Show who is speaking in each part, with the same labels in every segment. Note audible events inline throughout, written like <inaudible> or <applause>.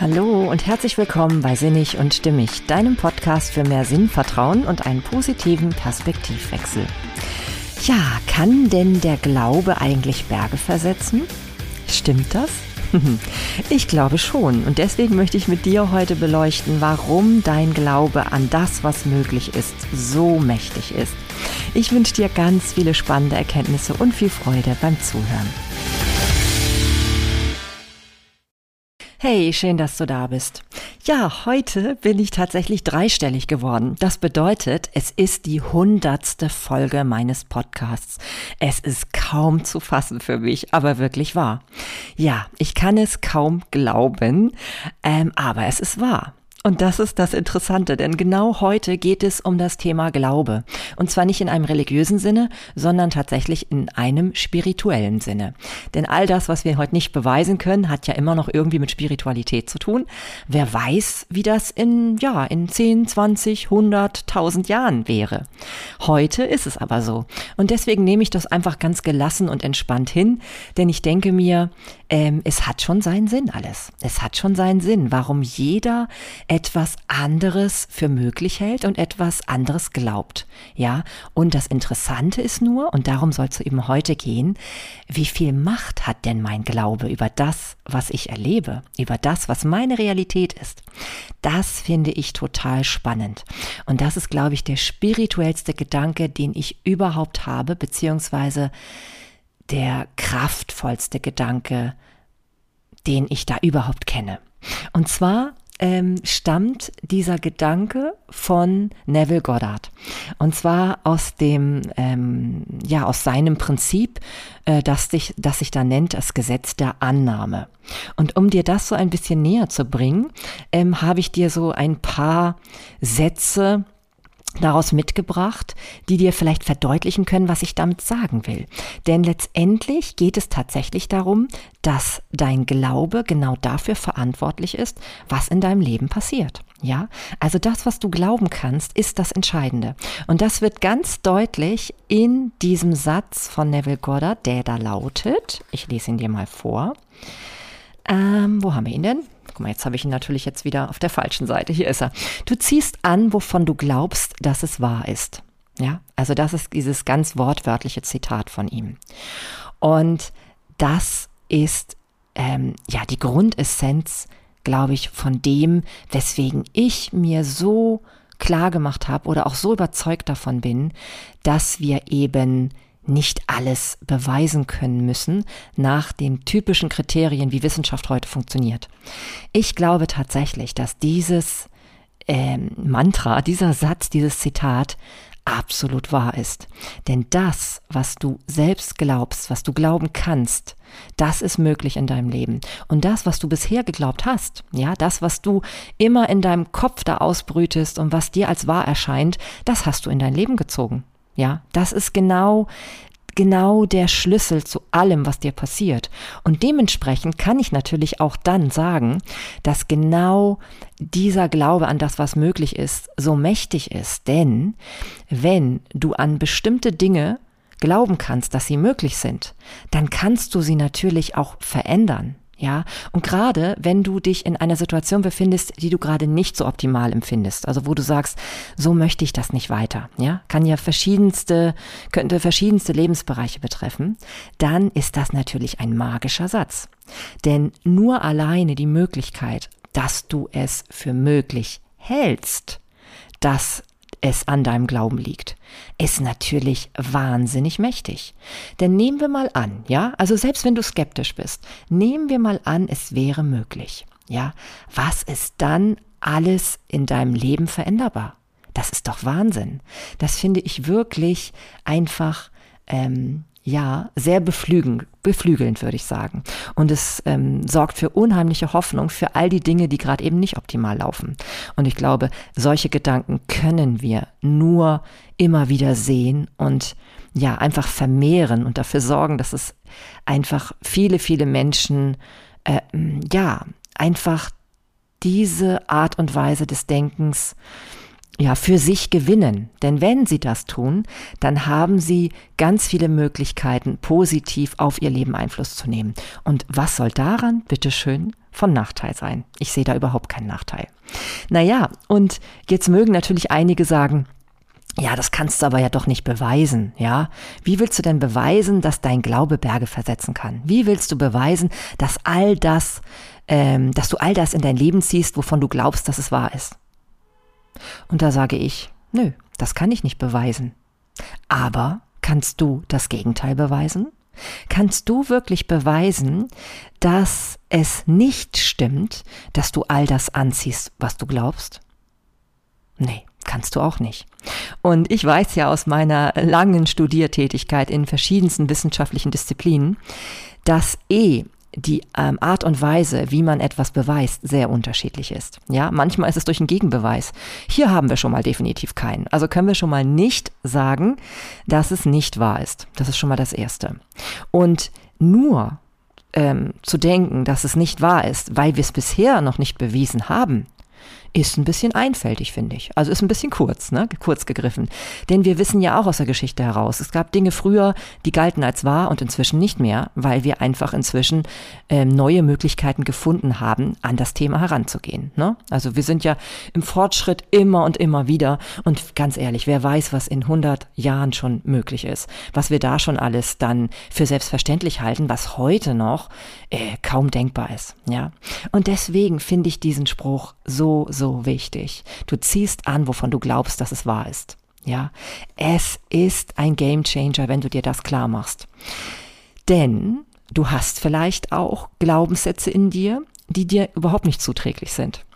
Speaker 1: Hallo und herzlich willkommen bei Sinnig und Stimmig, deinem Podcast für mehr Sinn, Vertrauen und einen positiven Perspektivwechsel. Ja, kann denn der Glaube eigentlich Berge versetzen? Stimmt das? <laughs> Ich glaube schon und deswegen möchte ich mit dir heute beleuchten, warum dein Glaube an das, was möglich ist, so mächtig ist. Ich wünsche dir ganz viele spannende Erkenntnisse und viel Freude beim Zuhören. Hey, schön, dass du da bist. Ja, heute bin ich tatsächlich dreistellig geworden. Das bedeutet, es ist die hundertste Folge meines Podcasts. Es ist kaum zu fassen für mich, aber wirklich wahr. Ja, ich kann es kaum glauben, ähm, aber es ist wahr. Und das ist das Interessante, denn genau heute geht es um das Thema Glaube. Und zwar nicht in einem religiösen Sinne, sondern tatsächlich in einem spirituellen Sinne. Denn all das, was wir heute nicht beweisen können, hat ja immer noch irgendwie mit Spiritualität zu tun. Wer weiß, wie das in, ja, in 10, 20, 100, 1000 Jahren wäre. Heute ist es aber so. Und deswegen nehme ich das einfach ganz gelassen und entspannt hin, denn ich denke mir, ähm, es hat schon seinen Sinn alles. Es hat schon seinen Sinn, warum jeder etwas anderes für möglich hält und etwas anderes glaubt. Ja, und das Interessante ist nur, und darum soll es eben heute gehen, wie viel Macht hat denn mein Glaube über das, was ich erlebe, über das, was meine Realität ist. Das finde ich total spannend. Und das ist, glaube ich, der spirituellste Gedanke, den ich überhaupt habe, beziehungsweise der kraftvollste Gedanke, den ich da überhaupt kenne. Und zwar ähm, stammt dieser Gedanke von Neville Goddard. Und zwar aus dem, ähm, ja, aus seinem Prinzip, äh, das, sich, das sich da nennt das Gesetz der Annahme. Und um dir das so ein bisschen näher zu bringen, ähm, habe ich dir so ein paar Sätze daraus mitgebracht, die dir vielleicht verdeutlichen können, was ich damit sagen will. Denn letztendlich geht es tatsächlich darum, dass dein Glaube genau dafür verantwortlich ist, was in deinem Leben passiert. Ja, also das, was du glauben kannst, ist das Entscheidende. Und das wird ganz deutlich in diesem Satz von Neville Goddard, der da lautet, ich lese ihn dir mal vor. Ähm, wo haben wir ihn denn? Mal, jetzt habe ich ihn natürlich jetzt wieder auf der falschen Seite. Hier ist er. Du ziehst an, wovon du glaubst, dass es wahr ist. Ja, also das ist dieses ganz wortwörtliche Zitat von ihm. Und das ist ähm, ja die Grundessenz, glaube ich, von dem, weswegen ich mir so klar gemacht habe oder auch so überzeugt davon bin, dass wir eben nicht alles beweisen können müssen nach den typischen Kriterien, wie Wissenschaft heute funktioniert. Ich glaube tatsächlich, dass dieses ähm, Mantra, dieser Satz, dieses Zitat absolut wahr ist. Denn das, was du selbst glaubst, was du glauben kannst, das ist möglich in deinem Leben. Und das, was du bisher geglaubt hast, ja, das, was du immer in deinem Kopf da ausbrütest und was dir als wahr erscheint, das hast du in dein Leben gezogen. Ja, das ist genau genau der Schlüssel zu allem, was dir passiert. Und dementsprechend kann ich natürlich auch dann sagen, dass genau dieser Glaube an das, was möglich ist, so mächtig ist. Denn wenn du an bestimmte Dinge glauben kannst, dass sie möglich sind, dann kannst du sie natürlich auch verändern. Ja, und gerade wenn du dich in einer Situation befindest, die du gerade nicht so optimal empfindest, also wo du sagst, so möchte ich das nicht weiter, ja, kann ja verschiedenste, könnte verschiedenste Lebensbereiche betreffen, dann ist das natürlich ein magischer Satz. Denn nur alleine die Möglichkeit, dass du es für möglich hältst, dass es an deinem Glauben liegt, ist natürlich wahnsinnig mächtig. Denn nehmen wir mal an, ja, also selbst wenn du skeptisch bist, nehmen wir mal an, es wäre möglich, ja, was ist dann alles in deinem Leben veränderbar? Das ist doch Wahnsinn. Das finde ich wirklich einfach ähm, ja, sehr beflügelnd, beflügelnd würde ich sagen. Und es ähm, sorgt für unheimliche Hoffnung für all die Dinge, die gerade eben nicht optimal laufen. Und ich glaube, solche Gedanken können wir nur immer wieder sehen und ja, einfach vermehren und dafür sorgen, dass es einfach viele, viele Menschen, äh, ja, einfach diese Art und Weise des Denkens ja, für sich gewinnen. Denn wenn sie das tun, dann haben sie ganz viele Möglichkeiten, positiv auf ihr Leben Einfluss zu nehmen. Und was soll daran, bitteschön, von Nachteil sein? Ich sehe da überhaupt keinen Nachteil. Naja, und jetzt mögen natürlich einige sagen, ja, das kannst du aber ja doch nicht beweisen, ja? Wie willst du denn beweisen, dass dein Glaube Berge versetzen kann? Wie willst du beweisen, dass all das, ähm, dass du all das in dein Leben ziehst, wovon du glaubst, dass es wahr ist? Und da sage ich, nö, das kann ich nicht beweisen. Aber kannst du das Gegenteil beweisen? Kannst du wirklich beweisen, dass es nicht stimmt, dass du all das anziehst, was du glaubst? Nee, kannst du auch nicht. Und ich weiß ja aus meiner langen Studiertätigkeit in verschiedensten wissenschaftlichen Disziplinen, dass eh die ähm, Art und Weise, wie man etwas beweist, sehr unterschiedlich ist. Ja, manchmal ist es durch einen Gegenbeweis. Hier haben wir schon mal definitiv keinen. Also können wir schon mal nicht sagen, dass es nicht wahr ist. Das ist schon mal das Erste. Und nur ähm, zu denken, dass es nicht wahr ist, weil wir es bisher noch nicht bewiesen haben, ist ein bisschen einfältig, finde ich. Also ist ein bisschen kurz, ne? kurz gegriffen. Denn wir wissen ja auch aus der Geschichte heraus, es gab Dinge früher, die galten als wahr und inzwischen nicht mehr, weil wir einfach inzwischen äh, neue Möglichkeiten gefunden haben, an das Thema heranzugehen. Ne? Also wir sind ja im Fortschritt immer und immer wieder. Und ganz ehrlich, wer weiß, was in 100 Jahren schon möglich ist, was wir da schon alles dann für selbstverständlich halten, was heute noch äh, kaum denkbar ist. Ja, und deswegen finde ich diesen Spruch so, so so wichtig. Du ziehst an, wovon du glaubst, dass es wahr ist. Ja, es ist ein Game Changer, wenn du dir das klar machst. Denn du hast vielleicht auch Glaubenssätze in dir, die dir überhaupt nicht zuträglich sind.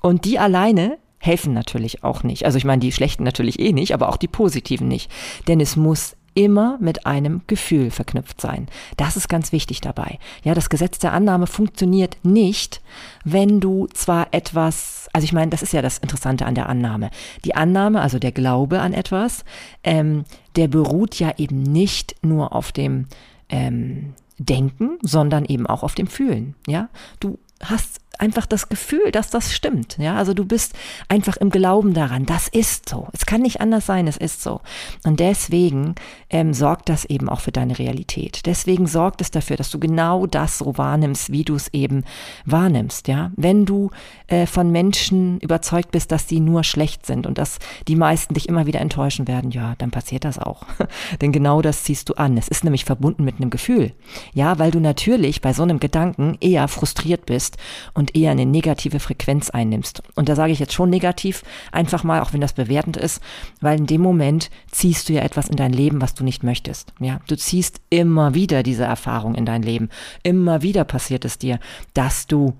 Speaker 1: Und die alleine helfen natürlich auch nicht. Also ich meine, die schlechten natürlich eh nicht, aber auch die positiven nicht. Denn es muss immer mit einem Gefühl verknüpft sein. Das ist ganz wichtig dabei. Ja, das Gesetz der Annahme funktioniert nicht, wenn du zwar etwas, also ich meine, das ist ja das Interessante an der Annahme. Die Annahme, also der Glaube an etwas, ähm, der beruht ja eben nicht nur auf dem ähm, Denken, sondern eben auch auf dem Fühlen. Ja, du hast einfach das Gefühl, dass das stimmt. Ja, also du bist einfach im Glauben daran, das ist so. Es kann nicht anders sein, es ist so. Und deswegen ähm, sorgt das eben auch für deine Realität. Deswegen sorgt es dafür, dass du genau das so wahrnimmst, wie du es eben wahrnimmst. Ja, wenn du äh, von Menschen überzeugt bist, dass sie nur schlecht sind und dass die meisten dich immer wieder enttäuschen werden, ja, dann passiert das auch. <laughs> Denn genau das ziehst du an. Es ist nämlich verbunden mit einem Gefühl. Ja, weil du natürlich bei so einem Gedanken eher frustriert bist und eher eine negative Frequenz einnimmst. Und da sage ich jetzt schon negativ, einfach mal, auch wenn das bewertend ist, weil in dem Moment ziehst du ja etwas in dein Leben, was du nicht möchtest. Ja, du ziehst immer wieder diese Erfahrung in dein Leben. Immer wieder passiert es dir, dass du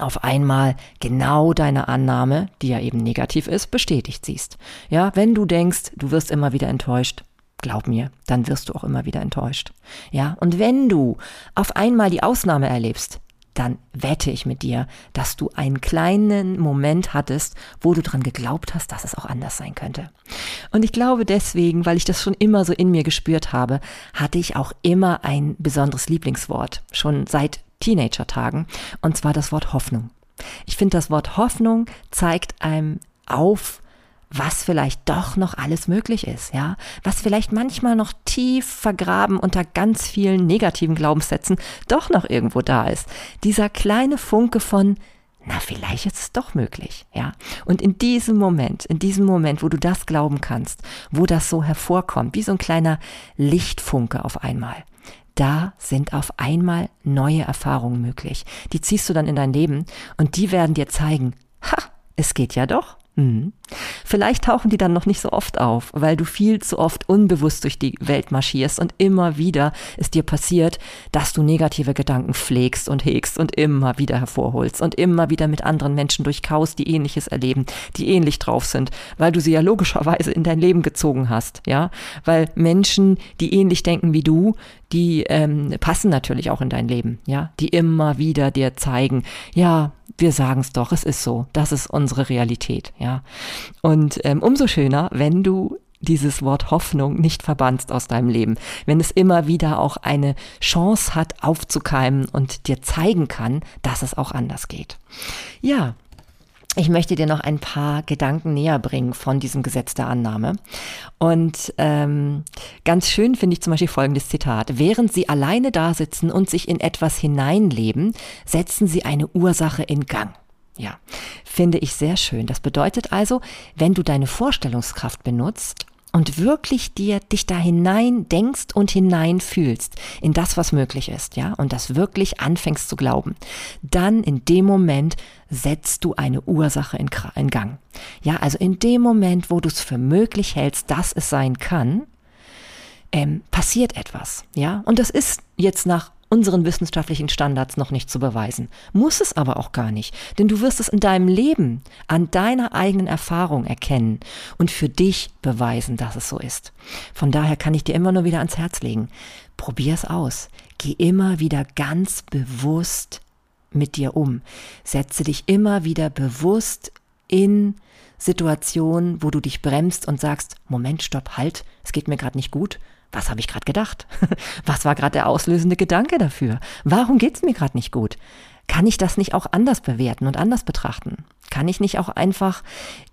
Speaker 1: auf einmal genau deine Annahme, die ja eben negativ ist, bestätigt siehst. Ja, wenn du denkst, du wirst immer wieder enttäuscht, glaub mir, dann wirst du auch immer wieder enttäuscht. Ja, und wenn du auf einmal die Ausnahme erlebst, dann wette ich mit dir, dass du einen kleinen Moment hattest, wo du dran geglaubt hast, dass es auch anders sein könnte. Und ich glaube deswegen, weil ich das schon immer so in mir gespürt habe, hatte ich auch immer ein besonderes Lieblingswort, schon seit Teenager-Tagen, und zwar das Wort Hoffnung. Ich finde, das Wort Hoffnung zeigt einem auf, was vielleicht doch noch alles möglich ist, ja, was vielleicht manchmal noch tief vergraben unter ganz vielen negativen Glaubenssätzen doch noch irgendwo da ist. Dieser kleine Funke von na, vielleicht ist es doch möglich, ja. Und in diesem Moment, in diesem Moment, wo du das glauben kannst, wo das so hervorkommt, wie so ein kleiner Lichtfunke auf einmal, da sind auf einmal neue Erfahrungen möglich. Die ziehst du dann in dein Leben und die werden dir zeigen, ha, es geht ja doch. Mhm. Vielleicht tauchen die dann noch nicht so oft auf, weil du viel zu oft unbewusst durch die Welt marschierst und immer wieder es dir passiert, dass du negative Gedanken pflegst und hegst und immer wieder hervorholst und immer wieder mit anderen Menschen durchkaust, die ähnliches erleben, die ähnlich drauf sind, weil du sie ja logischerweise in dein Leben gezogen hast, ja, weil Menschen, die ähnlich denken wie du, die ähm, passen natürlich auch in dein Leben, ja, die immer wieder dir zeigen, ja, wir sagen es doch, es ist so, das ist unsere Realität, ja. Und ähm, umso schöner, wenn du dieses Wort Hoffnung nicht verbannst aus deinem Leben, wenn es immer wieder auch eine Chance hat aufzukeimen und dir zeigen kann, dass es auch anders geht. Ja, ich möchte dir noch ein paar Gedanken näher bringen von diesem Gesetz der Annahme. Und ähm, ganz schön finde ich zum Beispiel folgendes Zitat. Während Sie alleine da sitzen und sich in etwas hineinleben, setzen Sie eine Ursache in Gang. Ja, finde ich sehr schön. Das bedeutet also, wenn du deine Vorstellungskraft benutzt, und wirklich dir dich da hinein denkst und hinein fühlst in das, was möglich ist, ja, und das wirklich anfängst zu glauben, dann in dem Moment setzt du eine Ursache in, in Gang. Ja, also in dem Moment, wo du es für möglich hältst, dass es sein kann, ähm, passiert etwas, ja, und das ist jetzt nach unseren wissenschaftlichen Standards noch nicht zu beweisen. Muss es aber auch gar nicht, denn du wirst es in deinem Leben an deiner eigenen Erfahrung erkennen und für dich beweisen, dass es so ist. Von daher kann ich dir immer nur wieder ans Herz legen. Probier es aus. Geh immer wieder ganz bewusst mit dir um. Setze dich immer wieder bewusst in Situationen, wo du dich bremst und sagst, Moment, stopp, halt, es geht mir gerade nicht gut was habe ich gerade gedacht? <laughs> Was war gerade der auslösende Gedanke dafür? Warum geht's mir gerade nicht gut? Kann ich das nicht auch anders bewerten und anders betrachten? Kann ich nicht auch einfach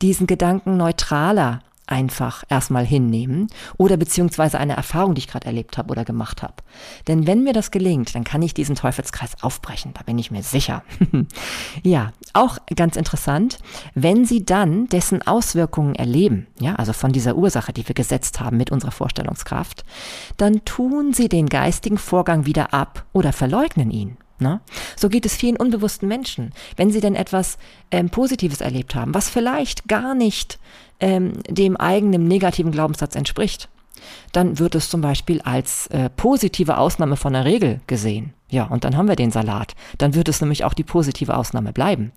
Speaker 1: diesen Gedanken neutraler einfach erstmal hinnehmen oder beziehungsweise eine Erfahrung, die ich gerade erlebt habe oder gemacht habe. Denn wenn mir das gelingt, dann kann ich diesen Teufelskreis aufbrechen, da bin ich mir sicher. <laughs> ja, auch ganz interessant, wenn Sie dann dessen Auswirkungen erleben, ja, also von dieser Ursache, die wir gesetzt haben mit unserer Vorstellungskraft, dann tun Sie den geistigen Vorgang wieder ab oder verleugnen ihn. Ne? So geht es vielen unbewussten Menschen. Wenn sie denn etwas ähm, Positives erlebt haben, was vielleicht gar nicht ähm, dem eigenen negativen Glaubenssatz entspricht, dann wird es zum Beispiel als äh, positive Ausnahme von der Regel gesehen. Ja, und dann haben wir den Salat. Dann wird es nämlich auch die positive Ausnahme bleiben.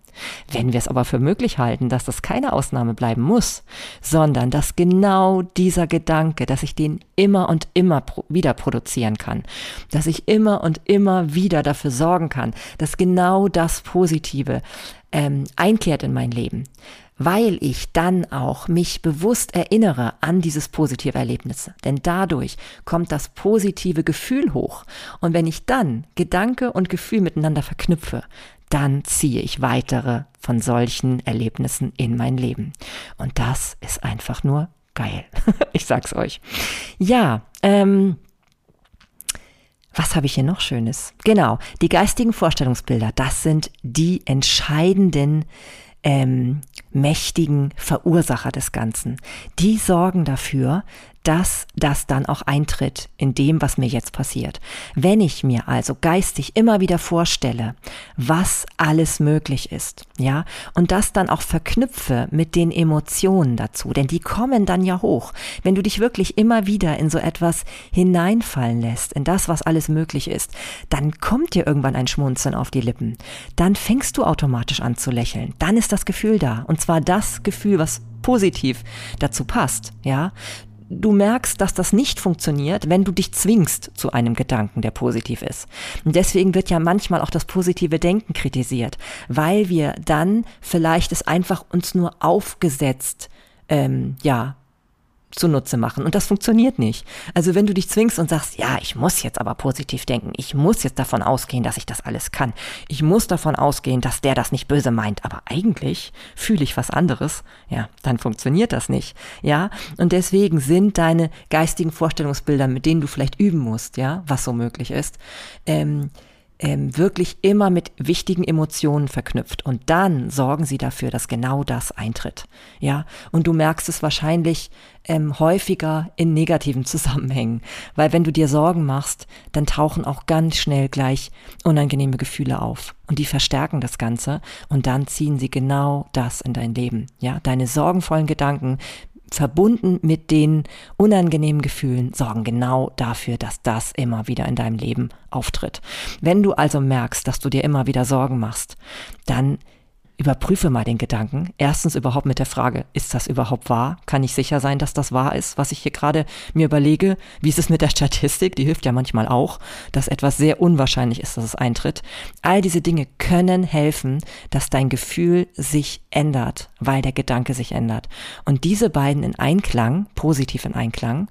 Speaker 1: Wenn wir es aber für möglich halten, dass das keine Ausnahme bleiben muss, sondern dass genau dieser Gedanke, dass ich den immer und immer wieder produzieren kann, dass ich immer und immer wieder dafür sorgen kann, dass genau das Positive ähm, einkehrt in mein Leben, weil ich dann auch mich bewusst erinnere an dieses positive Erlebnis. Denn dadurch kommt das positive Gefühl hoch. Und wenn ich dann Gedanke und Gefühl miteinander verknüpfe, dann ziehe ich weitere von solchen Erlebnissen in mein Leben. Und das ist einfach nur geil. <laughs> ich sag's euch. Ja, ähm, was habe ich hier noch Schönes? Genau, die geistigen Vorstellungsbilder, das sind die entscheidenden ähm, mächtigen Verursacher des Ganzen. Die sorgen dafür, dass das dann auch eintritt in dem, was mir jetzt passiert. Wenn ich mir also geistig immer wieder vorstelle, was alles möglich ist, ja, und das dann auch verknüpfe mit den Emotionen dazu, denn die kommen dann ja hoch. Wenn du dich wirklich immer wieder in so etwas hineinfallen lässt, in das, was alles möglich ist, dann kommt dir irgendwann ein Schmunzeln auf die Lippen. Dann fängst du automatisch an zu lächeln. Dann ist das Gefühl da. Und zwar das Gefühl, was positiv dazu passt, ja du merkst, dass das nicht funktioniert, wenn du dich zwingst zu einem Gedanken, der positiv ist. Und deswegen wird ja manchmal auch das positive Denken kritisiert, weil wir dann vielleicht es einfach uns nur aufgesetzt ähm, ja zunutze machen. Und das funktioniert nicht. Also wenn du dich zwingst und sagst, ja, ich muss jetzt aber positiv denken, ich muss jetzt davon ausgehen, dass ich das alles kann, ich muss davon ausgehen, dass der das nicht böse meint, aber eigentlich fühle ich was anderes, ja, dann funktioniert das nicht. Ja, und deswegen sind deine geistigen Vorstellungsbilder, mit denen du vielleicht üben musst, ja, was so möglich ist, ähm, ähm, wirklich immer mit wichtigen Emotionen verknüpft. Und dann sorgen sie dafür, dass genau das eintritt. Ja, und du merkst es wahrscheinlich ähm, häufiger in negativen <laughs> Zusammenhängen, weil wenn du dir Sorgen machst, dann tauchen auch ganz schnell gleich unangenehme Gefühle auf und die verstärken das Ganze und dann ziehen sie genau das in dein Leben. Ja, deine sorgenvollen Gedanken verbunden mit den unangenehmen Gefühlen sorgen genau dafür, dass das immer wieder in deinem Leben auftritt. Wenn du also merkst, dass du dir immer wieder Sorgen machst, dann überprüfe mal den Gedanken. Erstens überhaupt mit der Frage, ist das überhaupt wahr? Kann ich sicher sein, dass das wahr ist, was ich hier gerade mir überlege? Wie ist es mit der Statistik? Die hilft ja manchmal auch, dass etwas sehr unwahrscheinlich ist, dass es eintritt. All diese Dinge können helfen, dass dein Gefühl sich ändert, weil der Gedanke sich ändert. Und diese beiden in Einklang, positiv in Einklang,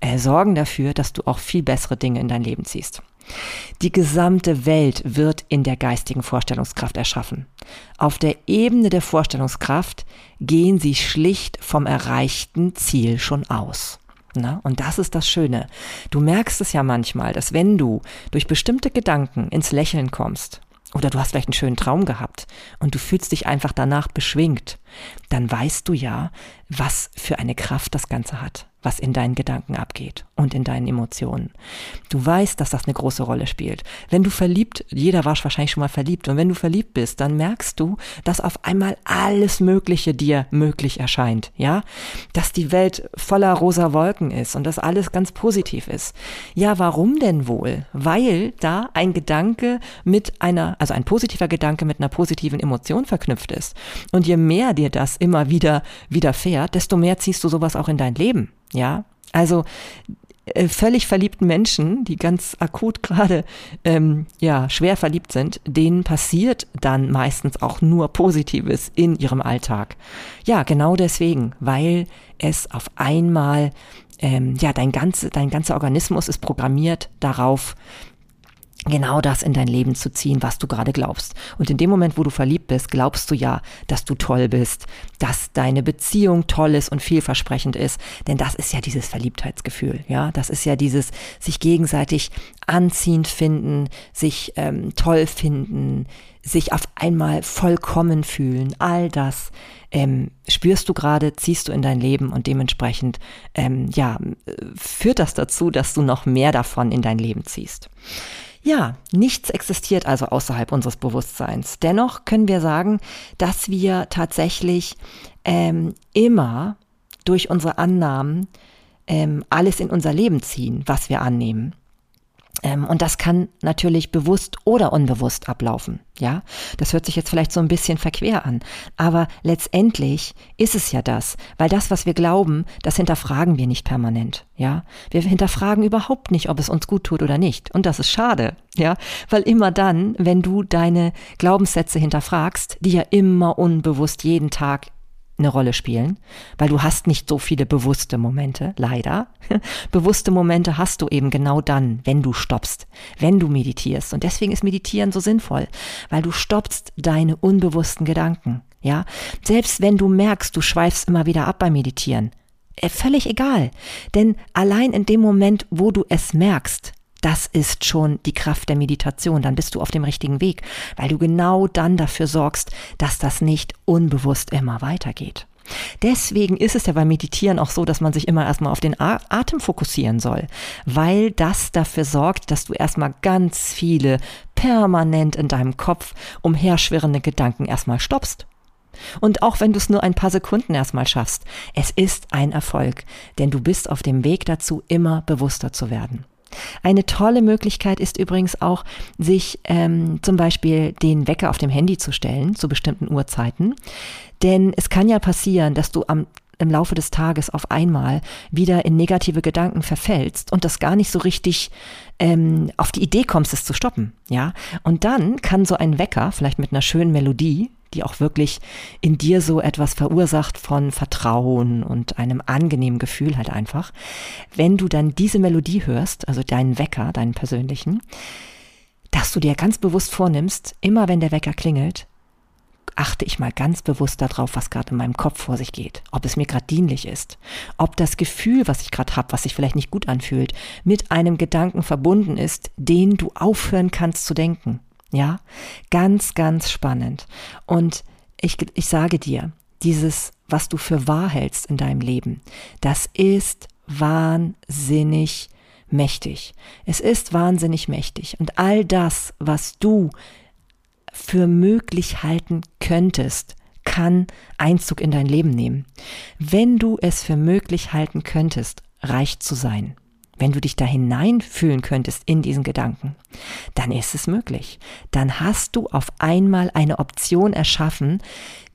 Speaker 1: äh, sorgen dafür, dass du auch viel bessere Dinge in dein Leben ziehst. Die gesamte Welt wird in der geistigen Vorstellungskraft erschaffen. Auf der Ebene der Vorstellungskraft gehen sie schlicht vom erreichten Ziel schon aus. Na, und das ist das Schöne. Du merkst es ja manchmal, dass wenn du durch bestimmte Gedanken ins Lächeln kommst, oder du hast vielleicht einen schönen Traum gehabt und du fühlst dich einfach danach beschwingt, dann weißt du ja, was für eine Kraft das Ganze hat was in deinen Gedanken abgeht und in deinen Emotionen. Du weißt, dass das eine große Rolle spielt. Wenn du verliebt, jeder war wahrscheinlich schon mal verliebt, und wenn du verliebt bist, dann merkst du, dass auf einmal alles Mögliche dir möglich erscheint, ja? Dass die Welt voller rosa Wolken ist und dass alles ganz positiv ist. Ja, warum denn wohl? Weil da ein Gedanke mit einer, also ein positiver Gedanke mit einer positiven Emotion verknüpft ist. Und je mehr dir das immer wieder widerfährt, desto mehr ziehst du sowas auch in dein Leben. Ja, also äh, völlig verliebten Menschen, die ganz akut <laughs> gerade ähm, ja schwer verliebt sind, denen passiert dann meistens auch nur Positives in ihrem Alltag. Ja, genau deswegen, weil es auf einmal ähm, ja dein ganze dein ganzer Organismus ist programmiert darauf, genau das in dein Leben zu ziehen, was du gerade glaubst. Und in dem Moment, wo du verliebt bist, glaubst du ja, dass du toll bist, dass deine Beziehung toll ist und vielversprechend ist, denn das ist ja dieses Verliebtheitsgefühl, ja, das ist ja dieses sich gegenseitig anziehend finden, sich ähm, toll finden, sich auf einmal vollkommen fühlen, all das ähm, spürst du gerade, ziehst du in dein Leben und dementsprechend ähm, ja führt das dazu, dass du noch mehr davon in dein Leben ziehst. Ja, nichts existiert also außerhalb unseres Bewusstseins. Dennoch können wir sagen, dass wir tatsächlich ähm, immer durch unsere Annahmen ähm, alles in unser Leben ziehen, was wir annehmen. Ähm, und das kann natürlich bewusst oder unbewusst ablaufen. Ja, das hört sich jetzt vielleicht so ein bisschen verquer an, aber letztendlich ist es ja das, weil das, was wir glauben, das hinterfragen wir nicht permanent. Ja, wir hinterfragen überhaupt nicht, ob es uns gut tut oder nicht. Und das ist schade. Ja, weil immer dann, wenn du deine Glaubenssätze hinterfragst, die ja immer unbewusst jeden Tag eine Rolle spielen, weil du hast nicht so viele bewusste Momente, leider. <laughs> bewusste Momente hast du eben genau dann, wenn du stoppst, wenn du meditierst. Und deswegen ist Meditieren so sinnvoll, weil du stoppst deine unbewussten Gedanken. Ja, selbst wenn du merkst, du schweifst immer wieder ab beim Meditieren, äh, völlig egal. Denn allein in dem Moment, wo du es merkst, das ist schon die Kraft der Meditation. Dann bist du auf dem richtigen Weg, weil du genau dann dafür sorgst, dass das nicht unbewusst immer weitergeht. Deswegen ist es ja beim Meditieren auch so, dass man sich immer erstmal auf den Atem fokussieren soll, weil das dafür sorgt, dass du erstmal ganz viele permanent in deinem Kopf umherschwirrende Gedanken erstmal stoppst. Und auch wenn du es nur ein paar Sekunden erstmal schaffst, es ist ein Erfolg, denn du bist auf dem Weg dazu, immer bewusster zu werden. Eine tolle Möglichkeit ist übrigens auch, sich ähm, zum Beispiel den Wecker auf dem Handy zu stellen zu bestimmten Uhrzeiten. Denn es kann ja passieren, dass du am im Laufe des Tages auf einmal wieder in negative Gedanken verfällst und das gar nicht so richtig ähm, auf die Idee kommst, es zu stoppen, ja. Und dann kann so ein Wecker, vielleicht mit einer schönen Melodie, die auch wirklich in dir so etwas verursacht von Vertrauen und einem angenehmen Gefühl halt einfach. Wenn du dann diese Melodie hörst, also deinen Wecker, deinen persönlichen, dass du dir ganz bewusst vornimmst, immer wenn der Wecker klingelt, achte ich mal ganz bewusst darauf, was gerade in meinem Kopf vor sich geht, ob es mir gerade dienlich ist, ob das Gefühl, was ich gerade habe, was sich vielleicht nicht gut anfühlt, mit einem Gedanken verbunden ist, den du aufhören kannst zu denken. Ja, ganz, ganz spannend. Und ich, ich sage dir, dieses, was du für wahr hältst in deinem Leben, das ist wahnsinnig mächtig. Es ist wahnsinnig mächtig. Und all das, was du für möglich halten könntest, kann Einzug in dein Leben nehmen. Wenn du es für möglich halten könntest, reich zu sein wenn du dich da hineinfühlen könntest in diesen Gedanken, dann ist es möglich. Dann hast du auf einmal eine Option erschaffen,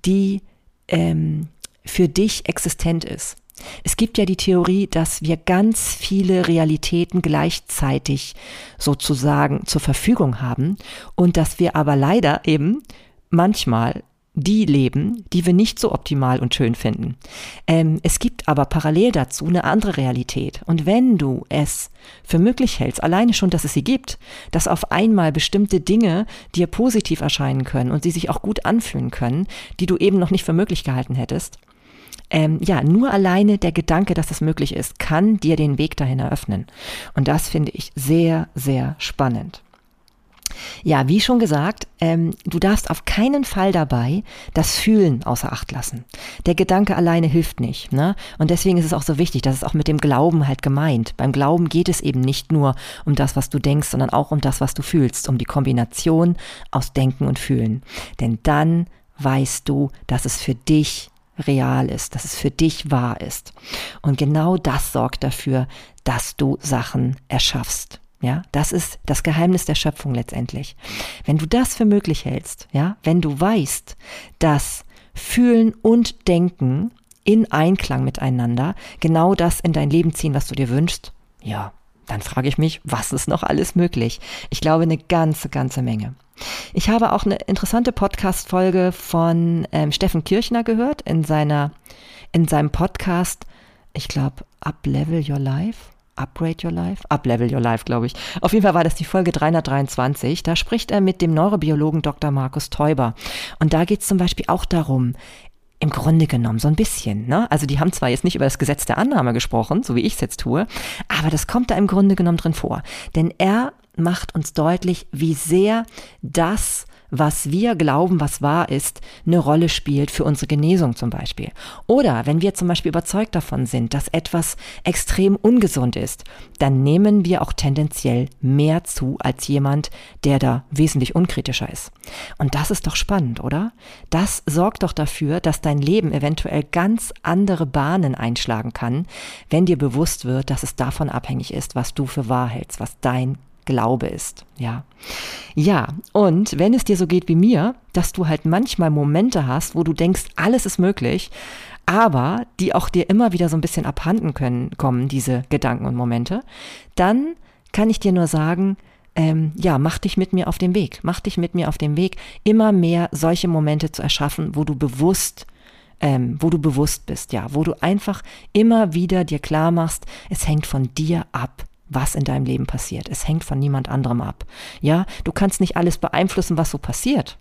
Speaker 1: die ähm, für dich existent ist. Es gibt ja die Theorie, dass wir ganz viele Realitäten gleichzeitig sozusagen zur Verfügung haben und dass wir aber leider eben manchmal die leben, die wir nicht so optimal und schön finden. Ähm, es gibt aber parallel dazu eine andere Realität. Und wenn du es für möglich hältst, alleine schon, dass es sie gibt, dass auf einmal bestimmte Dinge dir positiv erscheinen können und sie sich auch gut anfühlen können, die du eben noch nicht für möglich gehalten hättest, ähm, ja, nur alleine der Gedanke, dass das möglich ist, kann dir den Weg dahin eröffnen. Und das finde ich sehr, sehr spannend. Ja, wie schon gesagt, ähm, du darfst auf keinen Fall dabei das Fühlen außer Acht lassen. Der Gedanke alleine hilft nicht. Ne? Und deswegen ist es auch so wichtig, dass es auch mit dem Glauben halt gemeint. Beim Glauben geht es eben nicht nur um das, was du denkst, sondern auch um das, was du fühlst, um die Kombination aus Denken und Fühlen. Denn dann weißt du, dass es für dich real ist, dass es für dich wahr ist. Und genau das sorgt dafür, dass du Sachen erschaffst. Ja, das ist das Geheimnis der Schöpfung letztendlich. Wenn du das für möglich hältst, ja, wenn du weißt, dass Fühlen und Denken in Einklang miteinander genau das in dein Leben ziehen, was du dir wünschst, ja, dann frage ich mich, was ist noch alles möglich? Ich glaube, eine ganze, ganze Menge. Ich habe auch eine interessante Podcast-Folge von ähm, Steffen Kirchner gehört in seiner, in seinem Podcast, ich glaube, Up Level Your Life Upgrade Your Life? Uplevel Your Life, glaube ich. Auf jeden Fall war das die Folge 323. Da spricht er mit dem Neurobiologen Dr. Markus Teuber. Und da geht es zum Beispiel auch darum, im Grunde genommen so ein bisschen. Ne? Also die haben zwar jetzt nicht über das Gesetz der Annahme gesprochen, so wie ich es jetzt tue, aber das kommt da im Grunde genommen drin vor. Denn er macht uns deutlich, wie sehr das was wir glauben, was wahr ist, eine Rolle spielt für unsere Genesung zum Beispiel. Oder wenn wir zum Beispiel überzeugt davon sind, dass etwas extrem ungesund ist, dann nehmen wir auch tendenziell mehr zu als jemand, der da wesentlich unkritischer ist. Und das ist doch spannend, oder? Das sorgt doch dafür, dass dein Leben eventuell ganz andere Bahnen einschlagen kann, wenn dir bewusst wird, dass es davon abhängig ist, was du für wahr hältst, was dein Glaube ist, ja. Ja, und wenn es dir so geht wie mir, dass du halt manchmal Momente hast, wo du denkst, alles ist möglich, aber die auch dir immer wieder so ein bisschen abhanden können, kommen, diese Gedanken und Momente, dann kann ich dir nur sagen, ähm, ja, mach dich mit mir auf den Weg, mach dich mit mir auf den Weg, immer mehr solche Momente zu erschaffen, wo du bewusst ähm, wo du bewusst bist, ja, wo du einfach immer wieder dir klar machst, es hängt von dir ab, was in deinem Leben passiert. Es hängt von niemand anderem ab. Ja, du kannst nicht alles beeinflussen, was so passiert.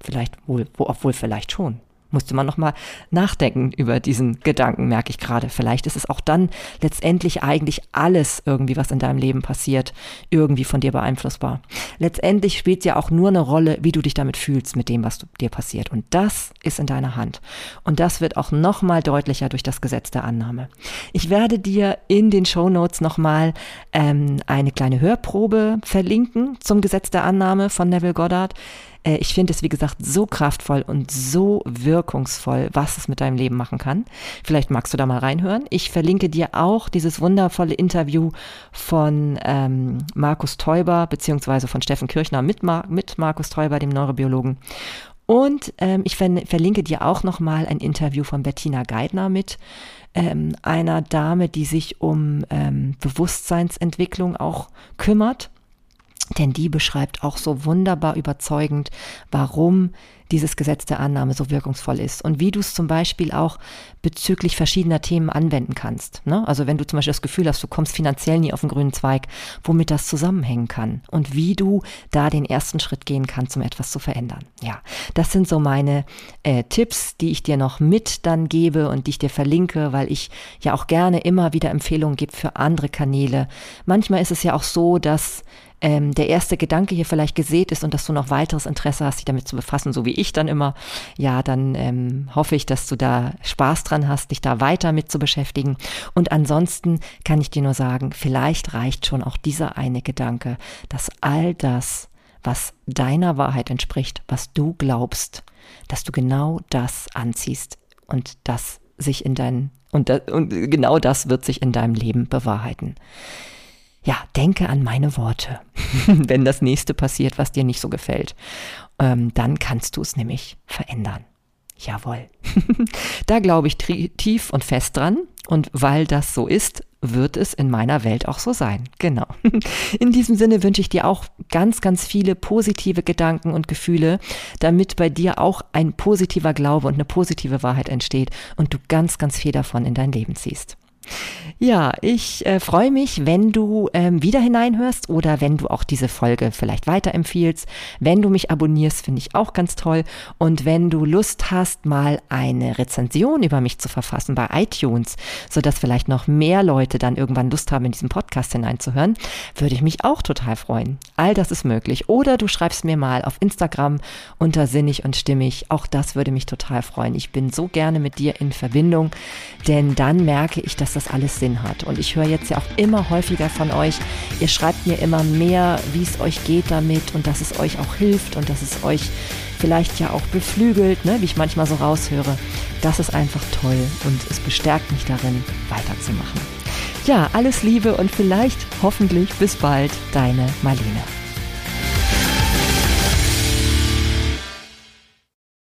Speaker 1: Vielleicht wohl, obwohl vielleicht schon musste man nochmal nachdenken über diesen Gedanken, merke ich gerade. Vielleicht ist es auch dann letztendlich eigentlich alles irgendwie, was in deinem Leben passiert, irgendwie von dir beeinflussbar. Letztendlich spielt ja auch nur eine Rolle, wie du dich damit fühlst, mit dem, was dir passiert. Und das ist in deiner Hand. Und das wird auch nochmal deutlicher durch das Gesetz der Annahme. Ich werde dir in den Show Notes nochmal ähm, eine kleine Hörprobe verlinken zum Gesetz der Annahme von Neville Goddard. Äh, ich finde es, wie gesagt, so kraftvoll und so wirkungsvoll, was es mit deinem Leben machen kann. Vielleicht magst du da mal reinhören. Ich verlinke dir auch dieses wundervolle Interview von ähm, Markus Teuber, beziehungsweise von Steffen Kirchner mit, Mar mit Markus Teuber, dem Neurobiologen. Und ähm, ich ver verlinke dir auch nochmal ein Interview von Bettina Geithner mit, ähm, einer Dame, die sich um ähm, Bewusstseinsentwicklung auch kümmert denn die beschreibt auch so wunderbar überzeugend, warum dieses Gesetz der Annahme so wirkungsvoll ist und wie du es zum Beispiel auch bezüglich verschiedener Themen anwenden kannst. Ne? Also wenn du zum Beispiel das Gefühl hast, du kommst finanziell nie auf den grünen Zweig, womit das zusammenhängen kann und wie du da den ersten Schritt gehen kannst, um etwas zu verändern. Ja, das sind so meine äh, Tipps, die ich dir noch mit dann gebe und die ich dir verlinke, weil ich ja auch gerne immer wieder Empfehlungen gebe für andere Kanäle. Manchmal ist es ja auch so, dass ähm, der erste Gedanke hier vielleicht gesät ist und dass du noch weiteres Interesse hast, dich damit zu befassen, so wie ich dann immer, ja, dann ähm, hoffe ich, dass du da Spaß dran hast, dich da weiter mit zu beschäftigen. Und ansonsten kann ich dir nur sagen, vielleicht reicht schon auch dieser eine Gedanke, dass all das, was deiner Wahrheit entspricht, was du glaubst, dass du genau das anziehst und das sich in dein und, und genau das wird sich in deinem Leben bewahrheiten ja, denke an meine Worte, <laughs> wenn das nächste passiert, was dir nicht so gefällt. Ähm, dann kannst du es nämlich verändern. Jawohl. <laughs> da glaube ich tief und fest dran. Und weil das so ist, wird es in meiner Welt auch so sein. Genau. <laughs> In diesem Sinne wünsche ich dir auch ganz, ganz viele positive Gedanken und Gefühle, damit bei dir auch ein positiver Glaube und eine positive Wahrheit entsteht und du ganz, ganz viel davon in dein Leben ziehst. Ja, ich äh, freue mich, wenn du ähm, wieder hineinhörst oder wenn du auch diese Folge vielleicht weiterempfiehlst. Wenn du mich abonnierst, finde ich auch ganz toll. Und wenn du Lust hast, mal eine Rezension über mich zu verfassen bei iTunes, sodass vielleicht noch mehr Leute dann irgendwann Lust haben, in diesen Podcast hineinzuhören, würde ich mich auch total freuen. All das ist möglich. Oder du schreibst mir mal auf Instagram unter sinnig und stimmig. Auch das würde mich total freuen. Ich bin so gerne mit dir in Verbindung, denn dann merke ich, dass das alles Sinn hat. Und ich höre jetzt ja auch immer häufiger von euch. Ihr schreibt mir immer mehr, wie es euch geht damit und dass es euch auch hilft und dass es euch vielleicht ja auch beflügelt, ne, wie ich manchmal so raushöre. Das ist einfach toll und es bestärkt mich darin, weiterzumachen. Ja, alles Liebe und vielleicht hoffentlich bis bald, deine Marlene.